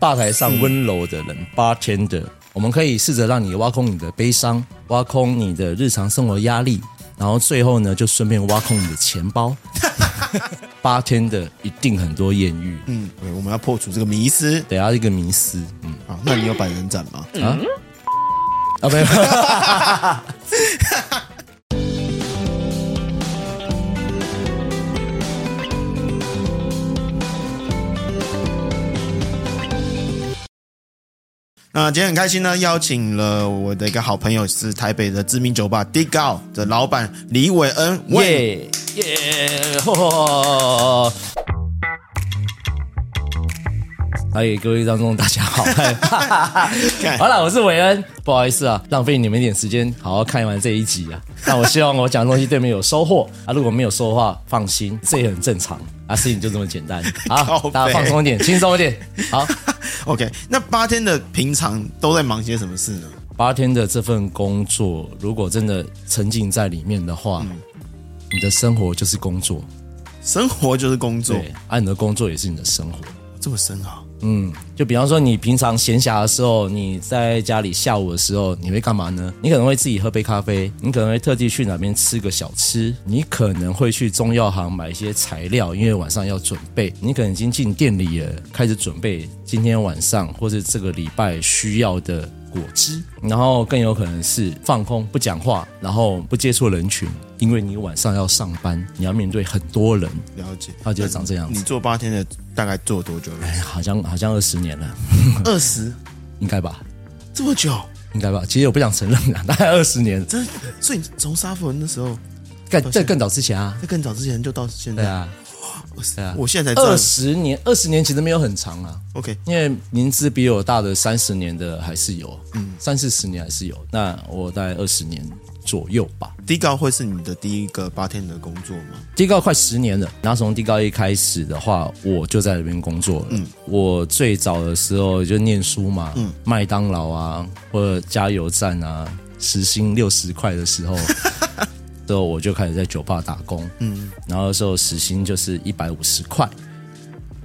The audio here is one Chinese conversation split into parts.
吧台上温柔的人，bartender，我们可以试着让你挖空你的悲伤，挖空你的日常生活压力，然后最后呢，就顺便挖空你的钱包。bartender 一定很多艳遇，嗯，对，我们要破除这个迷思，等下一个迷思，嗯，好，那你有百人斩吗？啊，嗯、啊，没有。那今天很开心呢，邀请了我的一个好朋友，是台北的知名酒吧 Dig Out 的老板李伟恩，耶耶，吼！嗨，各位观众，大家好。好了，我是韦恩，不好意思啊，浪费你们一点时间，好好看完这一集啊。那我希望我讲的东西对你们有收获啊，如果没有收获的话，放心，这也很正常啊，事情就这么简单。好，大家放松一点，轻松一点。好。OK，那八天的平常都在忙些什么事呢？八天的这份工作，如果真的沉浸在里面的话，嗯、你的生活就是工作，生活就是工作，对，啊，你的工作也是你的生活，这么深啊？嗯，就比方说，你平常闲暇的时候，你在家里下午的时候，你会干嘛呢？你可能会自己喝杯咖啡，你可能会特地去哪边吃个小吃，你可能会去中药行买一些材料，因为晚上要准备。你可能已经进店里了，开始准备今天晚上或者这个礼拜需要的果汁，然后更有可能是放空不讲话，然后不接触人群，因为你晚上要上班，你要面对很多人。了解，他就长这样子。你做八天的大概做多久了？哎，好像好像二十年了，二十应该吧？这么久？应该吧？其实我不想承认啊，大概二十年。真，所以从沙弗那时候，在在更早之前啊，在更早之前就到现在啊。对啊，我现在才二十年，二十年其实没有很长啊。OK，因为年资比我大的三十年的还是有，嗯，三四十年还是有。那我大概二十年左右吧。Dig Out 会是你的第一个八天的工作吗？Dig Out 快十年了。然后从 Dig Out 一开始的话，我就在那边工作了。嗯，我最早的时候就念书嘛，嗯，麦当劳啊，或者加油站啊，时薪六十块的时候。之后我就开始在酒吧打工，嗯，然后那时候时薪就是一百五十块，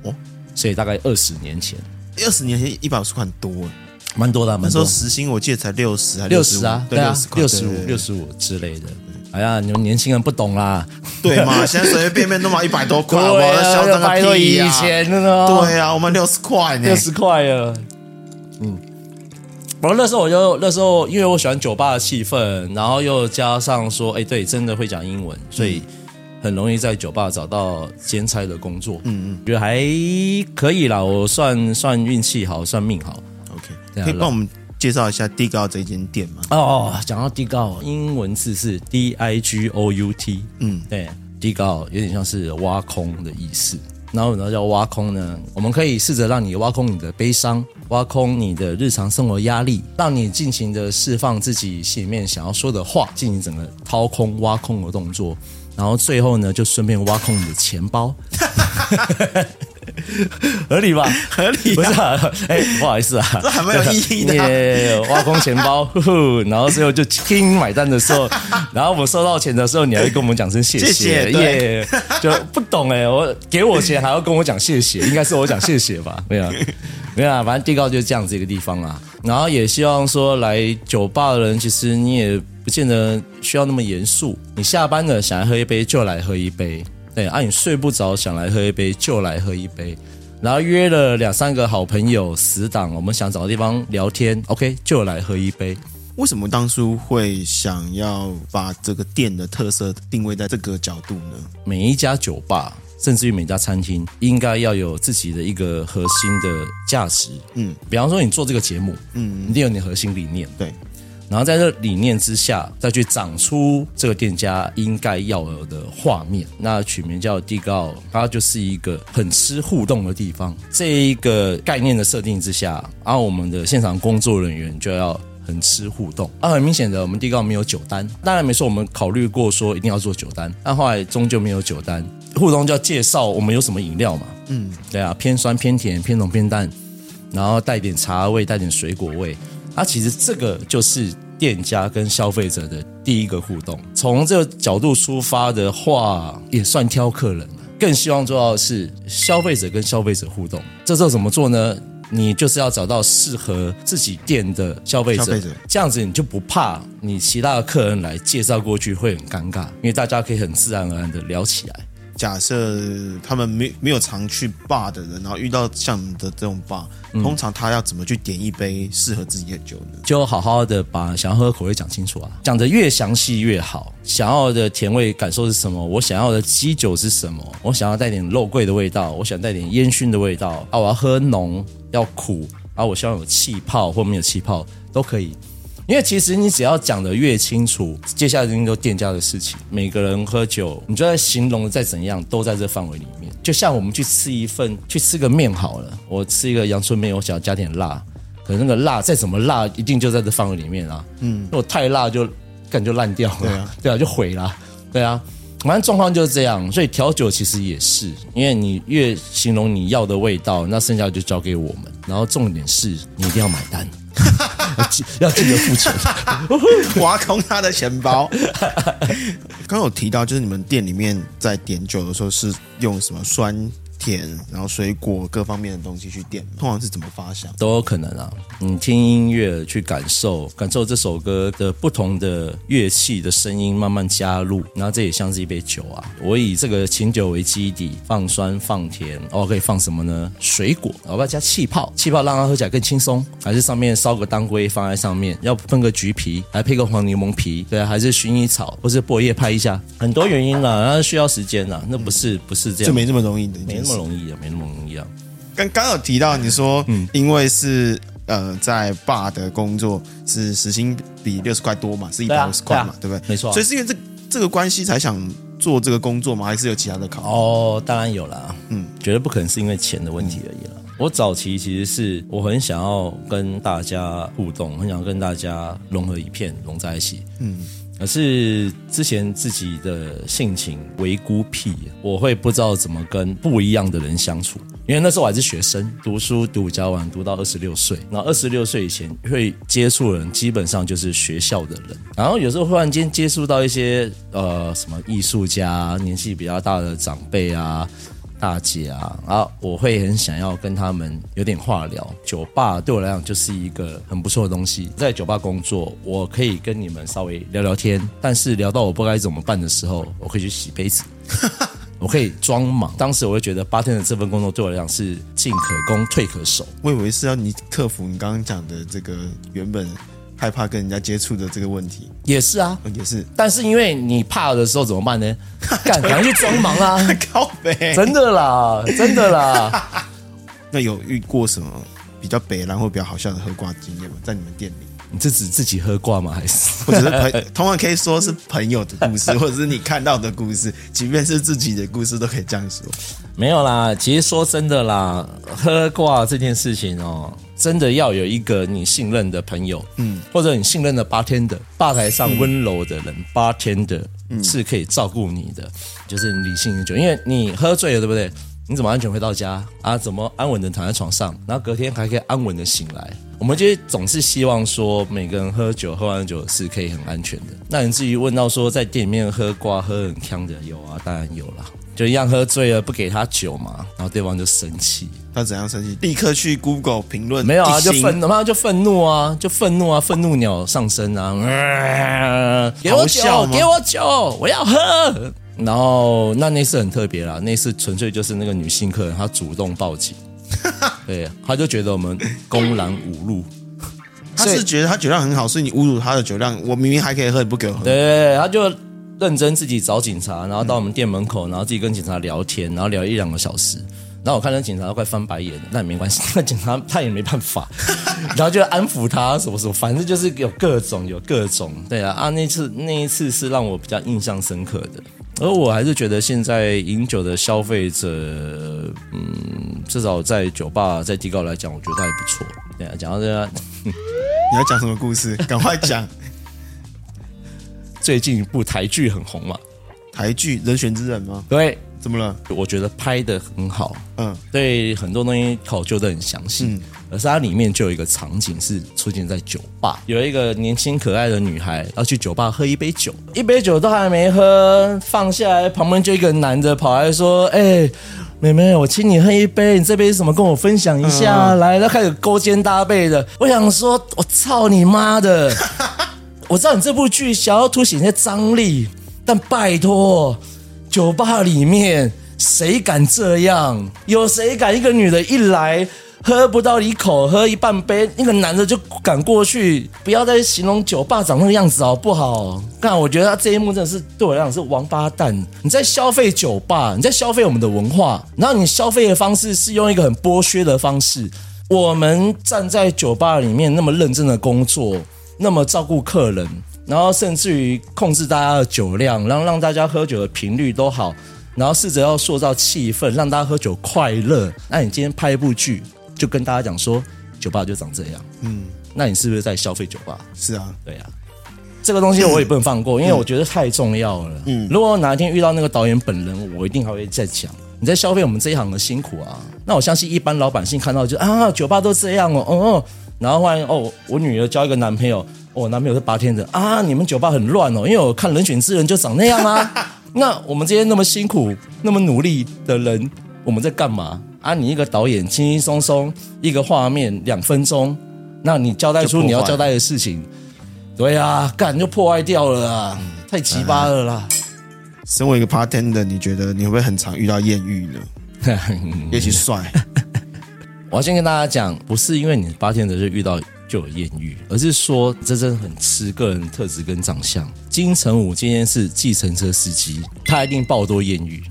哦，所以大概二十年前，二十年前一百五十块很多，蛮多的。那时候时薪我记得才六十还六十啊，对啊，六十五、六十五之类的。哎呀，你们年轻人不懂啦，对嘛？现在随随便便都嘛一百多块，我嚣张个屁呀！对啊，我们六十块呢，六十块啊，嗯。然后那时候我就那时候，因为我喜欢酒吧的气氛，然后又加上说，哎，对，真的会讲英文，所以很容易在酒吧找到兼差的工作。嗯嗯，觉得还可以啦，我算算运气好，算命好。OK，可以帮我们介绍一下 Dig Out 这间店吗？哦哦，讲到 Dig Out，英文字是 D I G O U T。嗯，对，Dig Out 有点像是挖空的意思。然后，呢要挖空呢？我们可以试着让你挖空你的悲伤，挖空你的日常生活压力，让你尽情的释放自己心里面想要说的话，进行整个掏空、挖空的动作。然后最后呢，就顺便挖空你的钱包。合理吧？合理、啊。不是、啊，哎，不好意思啊，这还蛮有意义的、啊。耶，挖空钱包然后最后就听买单的时候，然后我们收到钱的时候，你还会跟我们讲声谢谢。耶，就不懂哎，我给我钱还要跟我讲谢谢，应该是我讲谢谢吧？没有，没有啊，反正 Dig Out 就是这样子一个地方啊。然后也希望说来酒吧的人，其实你也不见得需要那么严肃，你下班了想要喝一杯就来喝一杯。对啊，你睡不着，想来喝一杯就来喝一杯，然后约了两三个好朋友死党，我们想找个地方聊天，OK，就来喝一杯。为什么当初会想要把这个店的特色定位在这个角度呢？每一家酒吧，甚至于每家餐厅，应该要有自己的一个核心的价值。嗯，比方说你做这个节目，嗯，一定有你核心理念。对。然后在这理念之下，再去长出这个店家应该要有的画面。那取名叫 Dig Out，它就是一个很吃互动的地方。这一个概念的设定之下，然后我们的现场工作人员就要很吃互动。啊，很明显的，我们 Dig Out 没有酒单。当然没错，我们考虑过说一定要做酒单，但后来终究没有酒单。互动就要介绍我们有什么饮料嘛？嗯，对啊，偏酸偏甜，偏浓偏淡，然后带点茶味，带点水果味。它、啊、其实这个就是店家跟消费者的第一个互动。从这个角度出发的话，也算挑客人了。更希望做到的是消费者跟消费者互动。这时候怎么做呢？你就是要找到适合自己店的消费者，者这样子你就不怕你其他的客人来介绍过去会很尴尬，因为大家可以很自然而然的聊起来。假设他们没没有常去 bar 的人，然后遇到像你的这种 bar，嗯，通常他要怎么去点一杯适合自己的酒呢？就好好的把想要喝的口味讲清楚啊，讲得越详细越好。想要的甜味感受是什么？我想要的基酒是什么？我想要带点肉桂的味道，我想带点烟熏的味道啊！我要喝浓，要苦啊！我希望有气泡或没有气泡都可以。因为其实你只要讲的越清楚，接下来就是都店家的事情。每个人喝酒，你就在形容的再怎样，都在这范围里面。就像我们去吃一份，去吃个面好了，我吃一个阳春面，我想要加点辣，可能那个辣再怎么辣，一定就在这范围里面啊。嗯，如果太辣就感觉烂掉了，对啊，对啊，就毁了，对啊。反正状况就是这样，所以调酒其实也是，因为你越形容你要的味道，那剩下就交给我们。然后重点是你一定要买单。要记得付钱，挖空他的钱包。刚刚有提到，就是你们店里面在点酒的时候是用什么酸？甜，然后水果各方面的东西去点，通常是怎么发想？都有可能啊。你听音乐去感受，感受这首歌的不同的乐器的声音慢慢加入，然后这也像是一杯酒啊。我以这个琴酒为基底，放酸放甜，哦，可以放什么呢？水果，我要加气泡？气泡让它喝起来更轻松，还是上面烧个当归放在上面？要分个橘皮，还配个黄柠檬皮？对啊，还是薰衣草或是薄叶拍一下？很多原因啦，那需要时间啦，那不是不是这样，就没这么容易的，没那么。容易啊，没那么容易啊。刚刚有提到你说，嗯，因为是呃在 bar 的工作是时薪比六十块多嘛，是一百五十块嘛，对，不对？没错。所以是因为这这个关系才想做这个工作吗？还是有其他的考虑？哦，当然有啦。嗯，绝对不可能是因为钱的问题而已了。我早期其实是我很想要跟大家互动，很想跟大家融合一片，融在一起。嗯。可是之前自己的性情为孤僻，我会不知道怎么跟不一样的人相处。因为那时候我还是学生，读书读比较晚，读到二十六岁。那二十六岁以前会接触的人，基本上就是学校的人。然后有时候忽然间接触到一些呃什么艺术家，年纪比较大的长辈啊。大姐啊，啊，我会很想要跟他们有点话聊。酒吧对我来讲就是一个很不错的东西，在酒吧工作，我可以跟你们稍微聊聊天，但是聊到我不该怎么办的时候，我可以去洗杯子，我可以装忙。当时我会觉得，bartender 这份工作对我来讲是进可攻，退可守。我以为是要你克服你刚刚讲的这个原本。害怕跟人家接触的这个问题也是啊，也是。但是因为你怕的时候怎么办呢？干，赶快去装忙啊！靠北，真的啦，真的啦。那有遇过什么比较北然后比较好笑的喝挂经验吗？在你们店里，你是指自己喝挂吗？还是或者是朋？通常可以说是朋友的故事，或者是你看到的故事，即便是自己的故事都可以这样说。没有啦，其实说真的啦，喝挂这件事情哦。真的要有一个你信任的朋友，嗯，或者你信任的 bartender，吧台上温柔的人，嗯，bartender 是可以照顾你的，就是理性饮酒，因为你喝醉了，对不对？你怎么安全回到家啊？怎么安稳的躺在床上，然后隔天还可以安稳的醒来？我们就总是希望说，每个人喝酒喝完酒是可以很安全的。那你至于问到说，在店里面喝瓜喝很呛的，有啊，当然有啦。就一样喝醉了不给他酒嘛，然后对方就生气。他怎样生气？立刻去 Google 评论。没有啊，就愤，他就愤怒啊，就愤怒啊，愤怒鸟上身啊！呃、给我酒，给我酒，我要喝。然后那那次很特别啦，那次纯粹就是那个女性客人她主动报警，对，她就觉得我们公然侮辱。她是觉得她酒量很好，所以你侮辱她的酒量。我明明还可以喝，你不给我喝。对，她就。认真自己找警察，然后到我们店门口，然后自己跟警察聊天，然后聊一两个小时。然后我看那警察都快翻白眼了，那也没关系，那警察他也没办法，然后就安抚他什么什么，反正就是有各种有各种，对啊啊，那次那一次是让我比较印象深刻的。而我还是觉得现在饮酒的消费者，嗯，至少在酒吧在迪高来讲，我觉得还不错。对啊，讲到这个，你要讲什么故事？赶快讲。最近一部台剧很红嘛？台剧《人选之人》吗？对，怎么了？我觉得拍的很好，嗯，对，很多东西考究的很详细，嗯，而是它里面就有一个场景是出现在酒吧，有一个年轻可爱的女孩要去酒吧喝一杯酒，一杯酒都还没喝，放下来，旁边就一个男的跑来说：“哎、欸，妹妹，我请你喝一杯，你这杯是什么？跟我分享一下。嗯、来，他开始勾肩搭背的。我想说，我操你妈的！我知道你这部剧想要凸显一些张力，但拜托，酒吧里面谁敢这样？有谁敢一个女的一来？喝不到一口，喝一半杯，那个男的就赶过去，不要再形容酒吧长那个样子好不好？看，我觉得他这一幕真的是对我来讲是王八蛋。你在消费酒吧，你在消费我们的文化，然后你消费的方式是用一个很剥削的方式。我们站在酒吧里面那么认真的工作，那么照顾客人，然后甚至于控制大家的酒量，然后让大家喝酒的频率都好，然后试着要塑造气氛，让大家喝酒快乐。那你今天拍一部剧？就跟大家讲说，酒吧就长这样。嗯，那你是不是在消费酒吧？是啊，对啊，这个东西我也不能放过，嗯、因为我觉得太重要了。嗯，如果哪一天遇到那个导演本人，我一定还会再讲。你在消费我们这一行的辛苦啊。那我相信一般老百姓看到就啊，酒吧都这样哦，哦哦，然后换哦，我女儿交一个男朋友，哦，我男朋友是八天的啊，你们酒吧很乱哦，因为我看人选之人就长那样啊。那我们这些那么辛苦、那么努力的人，我们在干嘛？啊，你一个导演轻轻松松一个画面两分钟，那你交代出你要交代的事情，对啊，干就破坏掉了啊，嗯、太奇葩了啦！身为一个 bartender，你觉得你会不会很常遇到艳遇呢？尤其帅。我要先跟大家讲，不是因为你 bartender 就遇到就有艳遇，而是说这真的很吃个人特质跟长相。金城武今天是计程车司机，他一定爆多艳遇。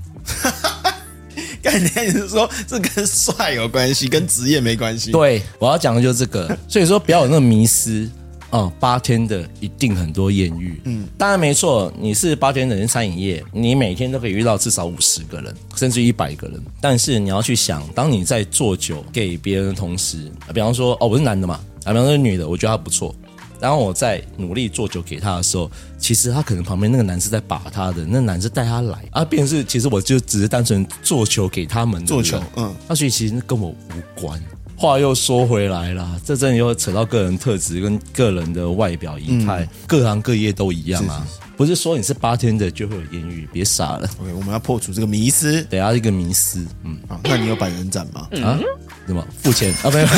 概念是说，这跟帅有关系，跟职业没关系。对，我要讲的就是这个。所以说，不要有那个迷思啊，八天的一定很多艳遇。嗯，当然没错，你是八天的人，餐饮业，你每天都可以遇到至少五十个人，甚至一百个人。但是你要去想，当你在做酒给别人的同时，比方说，哦，我是男的嘛，啊，比方说女的，我觉得他不错。然后我在努力做酒给他的时候，其实他可能旁边那个男是在把他的，那男是带他来啊，变成是其实我就只是单纯做球给他们做球，嗯，那所以其实跟我无关。话又说回来啦，这真的又扯到个人特质跟个人的外表仪态，嗯、各行各业都一样啊，是是是不是说你是 bartender 就会有艳遇，别傻了。OK，我们要破除这个迷思，等下一个迷思，嗯，好，那你有百人斩吗？啊？什么？付钱啊？没有。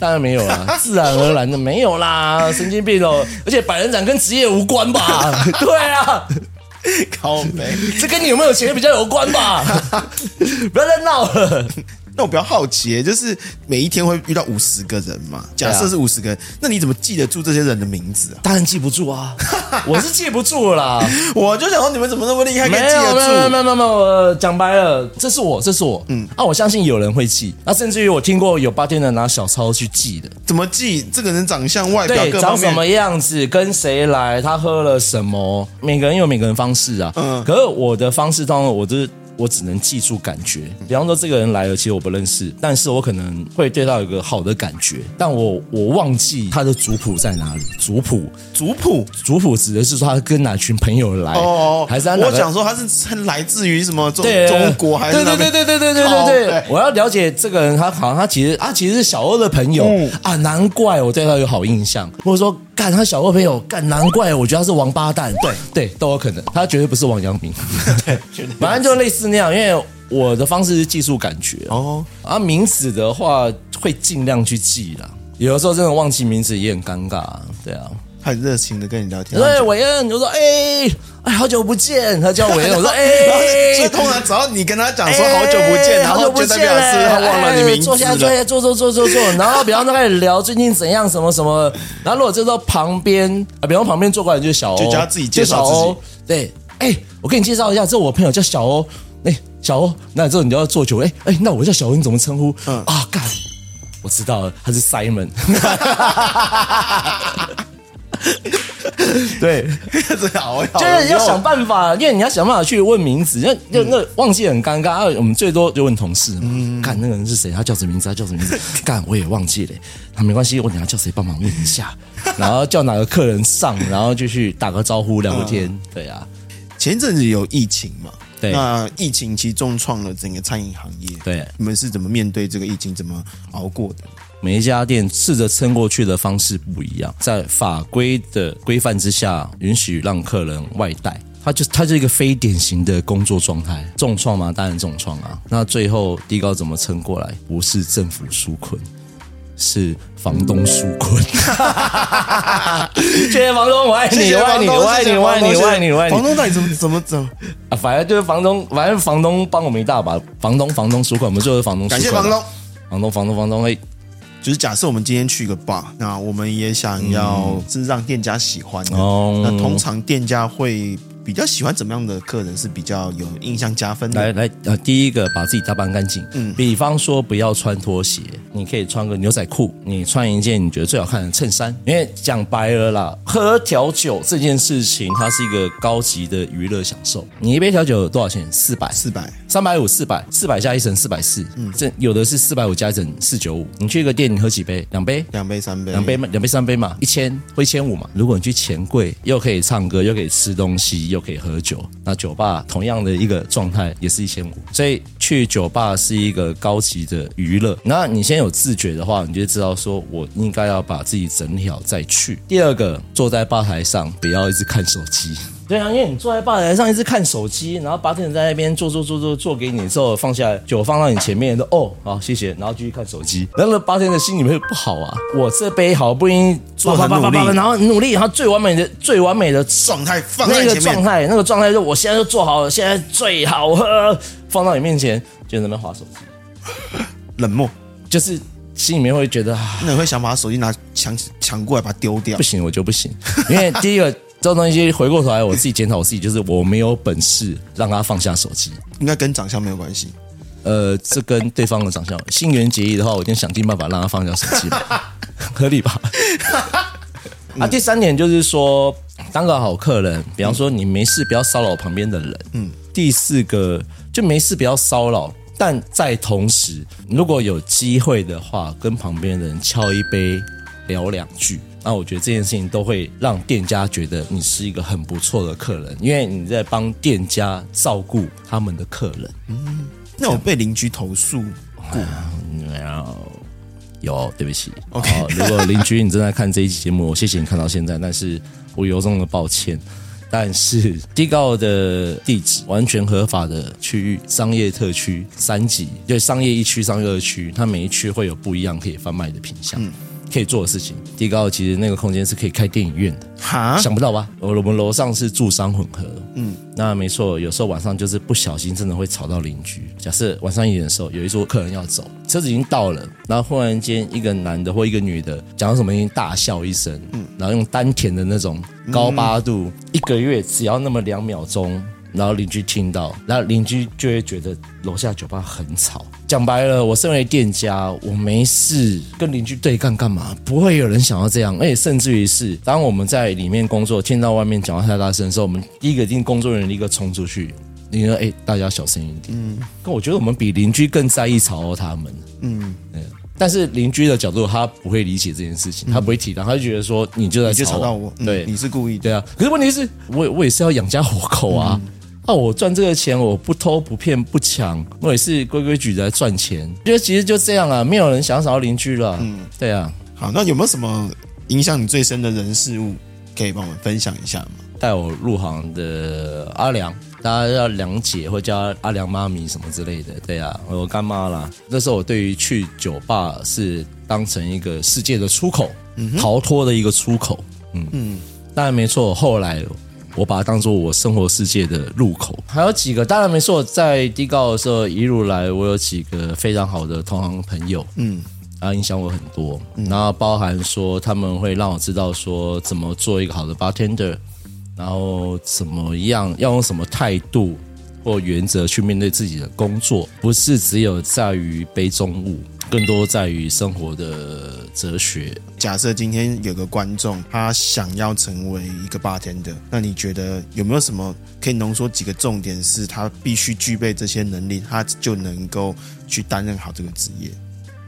当然没有啦，自然而然的没有啦，神经病哦！而且百人斩跟职业无关吧？对啊，靠北，这跟你有没有钱比较有关吧？不要再闹了。那我比较好奇，就是每一天会遇到五十个人嘛？假设是五十个人，啊、那你怎么记得住这些人的名字啊？当然记不住啊，我是记不住啦。我就想说，你们怎么那么厉害？没有，没有，没有，没有，没有。讲白了，这是我，这是我。嗯，啊，我相信有人会记。那甚至于我听过有八天的拿小抄去记的。怎么记？这个人长相、外表、对，长什么样子，跟谁来，他喝了什么？每个人有每个人方式啊。嗯，可是我的方式当中，我就是。我只能记住感觉，比方说这个人来了，其实我不认识，但是我可能会对他有一个好的感觉，但我我忘记他的族谱在哪里。族谱，族谱，族谱指的是说他跟哪群朋友来，哦，还是他我想说他是来自于什么中中国还是？对对对对对对对对对，我要了解这个人，他好像他其实啊其实是小欧的朋友。啊，难怪我对他有好印象，或者说。干他小欧朋友，干难怪我觉得他是王八蛋，对。对都有可能，他绝对不是王阳明，对，反正就类似那样，因为我的方式是记述感觉。哦，啊名字的话会尽量去记啦，有的时候真的忘记名字也很尴尬，对啊。很热情的跟你聊天，对，韦恩，你就说，哎、欸，哎，好久不见，他叫韦恩，我说，哎、欸，所以通常只要你跟他讲说好久不见，欸、然后就代表是他忘了你名字，坐下，坐下，坐坐坐坐坐，然后比方说开始聊最近怎样，什么什么，然后如果这时候旁边啊，比方旁边坐过来就是小欧，就叫他自己介绍自己，对，哎、欸，我给你介绍一下，这是我朋友叫小欧，小欧，那之后你就要做酒，哎、欸、哎，那我叫小欧，你怎么称呼？嗯啊，干，我知道了，他是 Simon。对，这好，就是要想办法，因为你要想办法去问名字，那那忘记很尴尬。我们最多就问同事嘛，看那个人是谁，他叫什么名字，他叫什么名字，干我也忘记了。他没关系，我等下叫谁帮忙问一下，然后叫哪个客人上，然后就去打个招呼聊个天。对啊，前一阵子有疫情嘛？对，那疫情其实重创了整个餐饮行业。对，你们是怎么面对这个疫情，怎么熬过的？每一家店试着撑过去的方式不一样，在法规的规范之下，允许让客人外带。它就它就一个非典型的工作状态，重创吗？当然重创啊。那最后地高怎么撑过来？不是政府纾困，是房东纾困。谢谢房东，我爱你，我爱你，我爱你，我爱你，我爱你，我爱你。房东到底怎么怎么走啊？反正就是房东，反正房东帮我们一大把。房东，房东纾困，我们就是房东。感谢房东，房东，房东，房东。哎，就是假设我们今天去一个 bar，那我们也想要是让店家喜欢的。哦，那通常店家会。比较喜欢怎么样的客人是比较有印象加分的？来来，呃，第一个把自己打扮干净，嗯，比方说不要穿拖鞋，你可以穿个牛仔裤，你穿一件你觉得最好看的衬衫。因为讲白了啦，喝调酒这件事情，它是一个高级的娱乐享受。你一杯调酒多少钱？四百，四百，三百五，四百，四百加一层四百四，嗯，这有的是四百五加一层四九五。你去一个店，你喝几杯？两杯，两杯，三杯，两杯嘛，两杯三杯嘛，一千或一千五嘛。如果你去钱柜，又可以唱歌，又可以吃东西，又可以喝酒。那酒吧同样的一个状态也是一千五，所以去酒吧是一个高级的娱乐。那你先有自觉的话，你就知道说我应该要把自己整理好再去。第二个，坐在吧台上不要一直看手机。对啊，因为你坐在吧台上一直看手机，然后 bartender 在那边做做做做做给你之后放下来，酒放到你前面，说哦好谢谢，然后继续看手机，然后 bartender 心里面会不好啊。我这杯好不容易做很努力，然后努力，然后最完美的最完美的状态放在，那个状态那个状态就我现在就做好了，现在最好喝，放到你面前就在那边划手机，冷漠，就是心里面会觉得，那你会想把手机拿抢抢过来把它丢掉？不行，我就不行，因为第一个。这种东西回过头来，我自己检讨我自己，就是我没有本事让他放下手机。应该跟长相没有关系。呃，这跟对方的长相，新垣结衣的话，我一定想尽办法让他放下手机，合理吧？啊，第三点就是说，当个好客人，比方说你没事不要骚扰旁边的人。嗯。第四个就没事不要骚扰，但在同时，如果有机会的话，跟旁边的人敲一杯，聊两句。那我觉得这件事情都会让店家觉得你是一个很不错的客人，因为你在帮店家照顾他们的客人。嗯，那我被邻居投诉过，然后有，对不起。OK，如果邻居你正在看这一期节目，我谢谢你看到现在，但是我由衷的抱歉。但是低高的地址完全合法的区域，商业特区三级，就商业一区、商业二区，它每一区会有不一样可以贩卖的品项。嗯可以做的事情，低高其实那个空间是可以开电影院的，哈，想不到吧？我我们楼上是住商混合，嗯，那没错，有时候晚上就是不小心真的会吵到邻居。假设晚上一点的时候，有一桌客人要走，车子已经到了，然后忽然间一个男的或一个女的讲到什么，已经大笑一声，嗯，然后用丹田的那种高八度，嗯、一个月只要那么两秒钟。然后邻居听到，然后邻居就会觉得楼下酒吧很吵。讲白了，我身为店家，我没事跟邻居对干干嘛？不会有人想要这样。而且甚至于是，当我们在里面工作，听到外面讲话太大声的时候，我们第一个一定工作人员立刻冲出去，你说：“哎，大家小声一点。”嗯，可我觉得我们比邻居更在意吵到他们。嗯，嗯，但是邻居的角度，他不会理解这件事情，他不会体谅，他就觉得说你就在吵，吵到我，对，你是故意，对啊。可是问题是我我也是要养家活口啊。嗯那、啊、我赚这个钱，我不偷不骗不抢，我也是规规矩矩来赚钱。觉得其实就这样啊，没有人想要找到邻居了。嗯，对啊。好，那有没有什么影响你最深的人事物可以帮我们分享一下吗？带我入行的阿良，大家叫梁姐或叫阿良妈咪什么之类的。对啊，我干妈啦。那时候我对于去酒吧是当成一个世界的出口，嗯、逃脱的一个出口。嗯嗯，当然没错。后来。我把它当做我生活世界的入口，还有几个，当然没错，在低高的时候一路来，我有几个非常好的同行朋友，嗯，啊，影响我很多，嗯、然后包含说他们会让我知道说怎么做一个好的 bartender，然后怎么样要用什么态度或原则去面对自己的工作，不是只有在于杯中物。更多在于生活的哲学。假设今天有个观众，他想要成为一个 bartender，那你觉得有没有什么可以浓缩几个重点，是他必须具备这些能力，他就能够去担任好这个职业？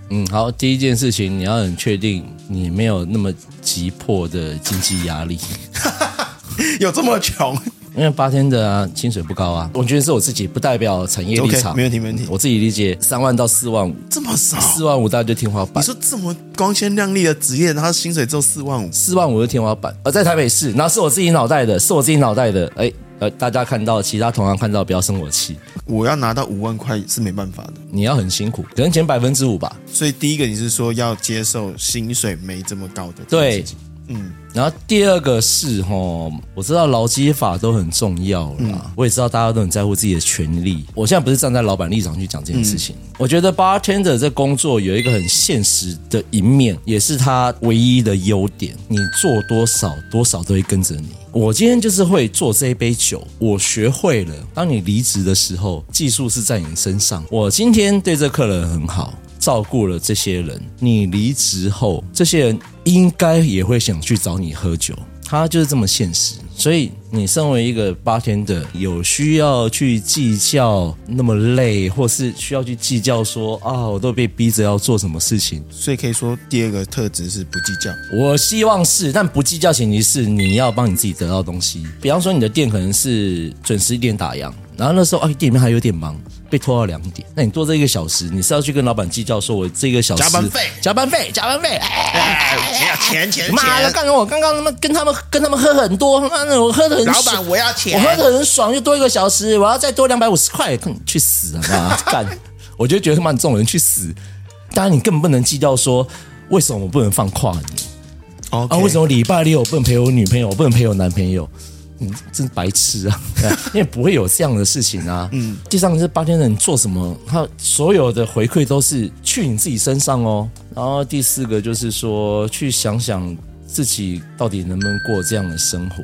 嗯，好，第一件事情，你要很确定你没有那么急迫的经济压力，有这么穷？因为八天的啊，薪水不高啊，我觉得是我自己，不代表产业立场。Okay, 没问题，没问题。我自己理解，三万到四万五，这么少？四万五大概就天花板。你说这么光鲜亮丽的职业，他薪水只有四万五，四万五是天花板。而在台北市，然后是我自己脑袋的，是我自己脑袋的。哎，呃，大家看到其他同行看到，不要生我气。我要拿到五万块是没办法的，你要很辛苦，可能减百分之五吧。所以第一个你是说要接受薪水没这么高的，对。嗯，然后第二个是哈，我知道劳基法都很重要啦，嗯、我也知道大家都很在乎自己的权利。我现在不是站在老板立场去讲这件事情。嗯、我觉得 bartender 这工作有一个很现实的一面，也是他唯一的优点。你做多少，多少都会跟着你。我今天就是会做这一杯酒，我学会了。当你离职的时候，技术是在你身上。我今天对这客人很好。照顾了这些人，你离职后，这些人应该也会想去找你喝酒。他就是这么现实，所以你身为一个 bartender，有需要去计较那么累，或是需要去计较说啊，我都被逼着要做什么事情。所以可以说第二个特质是不计较。我希望是，但不计较前提是你要帮你自己得到东西。比方说你的店可能是准时一点打烊，然后那时候啊店里面还有点忙。被拖到两点，那你多这一个小时，你是要去跟老板计较，说我这个小时加班费、加班费、加班费，哎呀，钱钱钱！妈的，刚刚我刚刚他妈跟他们跟他们喝很多，妈的，我喝的很爽。老板，我要钱，我喝的很爽，又多一个小时，我要再多两百五十块，去死啊！干，我就觉得他妈这种人去死。当然，你根本不能计较说为什么我不能放跨年.啊，为什么礼拜六我不能陪我女朋友，我不能陪我男朋友？你真白痴啊！因为不会有这样的事情啊。嗯，第三个是八天的你做什么？他所有的回馈都是去你自己身上哦。然后第四个就是说，去想想自己到底能不能过这样的生活。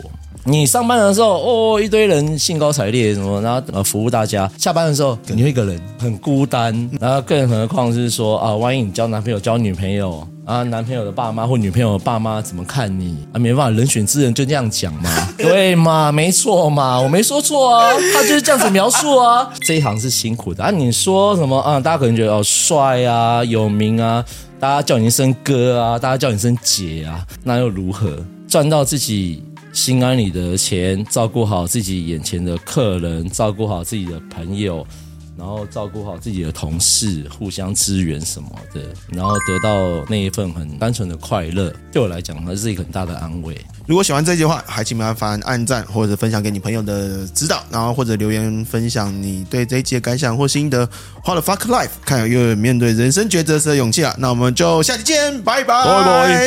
你上班的时候，哦，一堆人兴高采烈什么，然后呃服务大家；下班的时候，你一个人很孤单。然后更何况是说啊，万一你交男朋友、交女朋友啊，男朋友的爸妈或女朋友的爸妈怎么看你啊？没办法，人选之人就这样讲嘛，对嘛？没错嘛，我没说错啊，他就是这样子描述啊。这一行是辛苦的啊。你说什么啊？大家可能觉得哦帅啊，有名啊，大家叫你一声哥啊，大家叫你一声姐啊，那又如何？赚到自己。心安理得钱，照顾好自己眼前的客人，照顾好自己的朋友，然后照顾好自己的同事，互相支援什么的，然后得到那一份很单纯的快乐，对我来讲，那是一个很大的安慰。如果喜欢这集的话，还请麻烦按赞或者分享给你朋友的指导，然后或者留言分享你对这一集的感想或心得。What the fuck life，看有没有面对人生抉择时的勇气啊！那我们就下期见，拜拜。拜拜。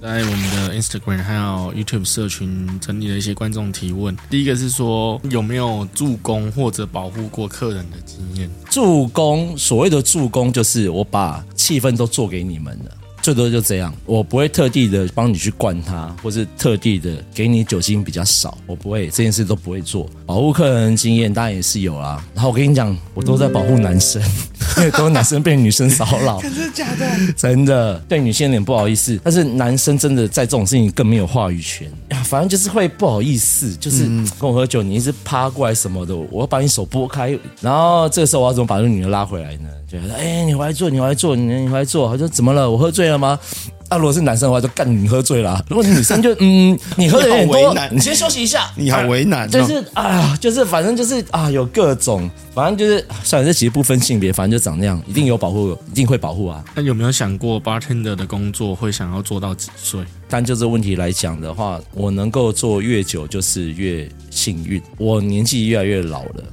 在我们的 Instagram 还有 YouTube 社群整理了一些观众提问，第一个是说有没有助攻或者保护过客人的经验？助攻，所谓的助攻就是我把气氛都做给你们了。最多就这样，我不会特地的帮你去灌他，或是特地的给你酒精比较少，我不会，这件事都不会做。保护客人经验当然也是有啦。然后我跟你讲，我都在保护男生，因为都是男生被女生骚扰。真的假的？真的，对女性有点不好意思，但是男生真的在这种事情更没有话语权。反正就是会不好意思，就是跟我喝酒，你一直趴过来什么的，我要把你手拨开。然后这个时候我要怎么把这个女的拉回来呢？就说哎，你回来坐，你回来坐，你你回来坐。他说怎么了？我喝醉了吗？啊，如果是男生的话，就干你喝醉了啊；如果是女生就，就嗯，你喝的有点多，你，你先休息一下。你好为难，就是哎呀，就是反正就是啊，有各种，反正就是算了，这其实不分性别，反正就长那样，一定有保护，一定会保护啊。那有没有想过，bartender 的工作会想要做到几岁？但就这问题来讲的话，我能够做越久就是越幸运。我年纪越来越老了，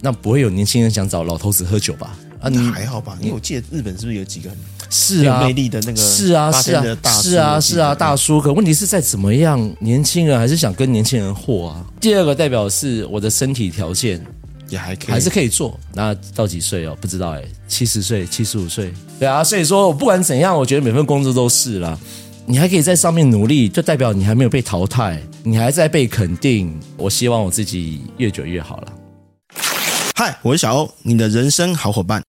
那不会有年轻人想找老头子喝酒吧？啊，你还好吧？因为我记得日本是不是有几个很是啊魅力的那个是啊是啊是啊是啊大叔？可问题是在怎么样，年轻人还是想跟年轻人货啊？第二个代表是我的身体条件也还可以，还是可以做。那到几岁哦？不知道哎，七十岁、七十五岁？对啊，所以说我不管怎样，我觉得每份工作都是啦。你还可以在上面努力，就代表你还没有被淘汰，你还在被肯定。我希望我自己越久越好了。嗨，我是小欧，你的人生好伙伴。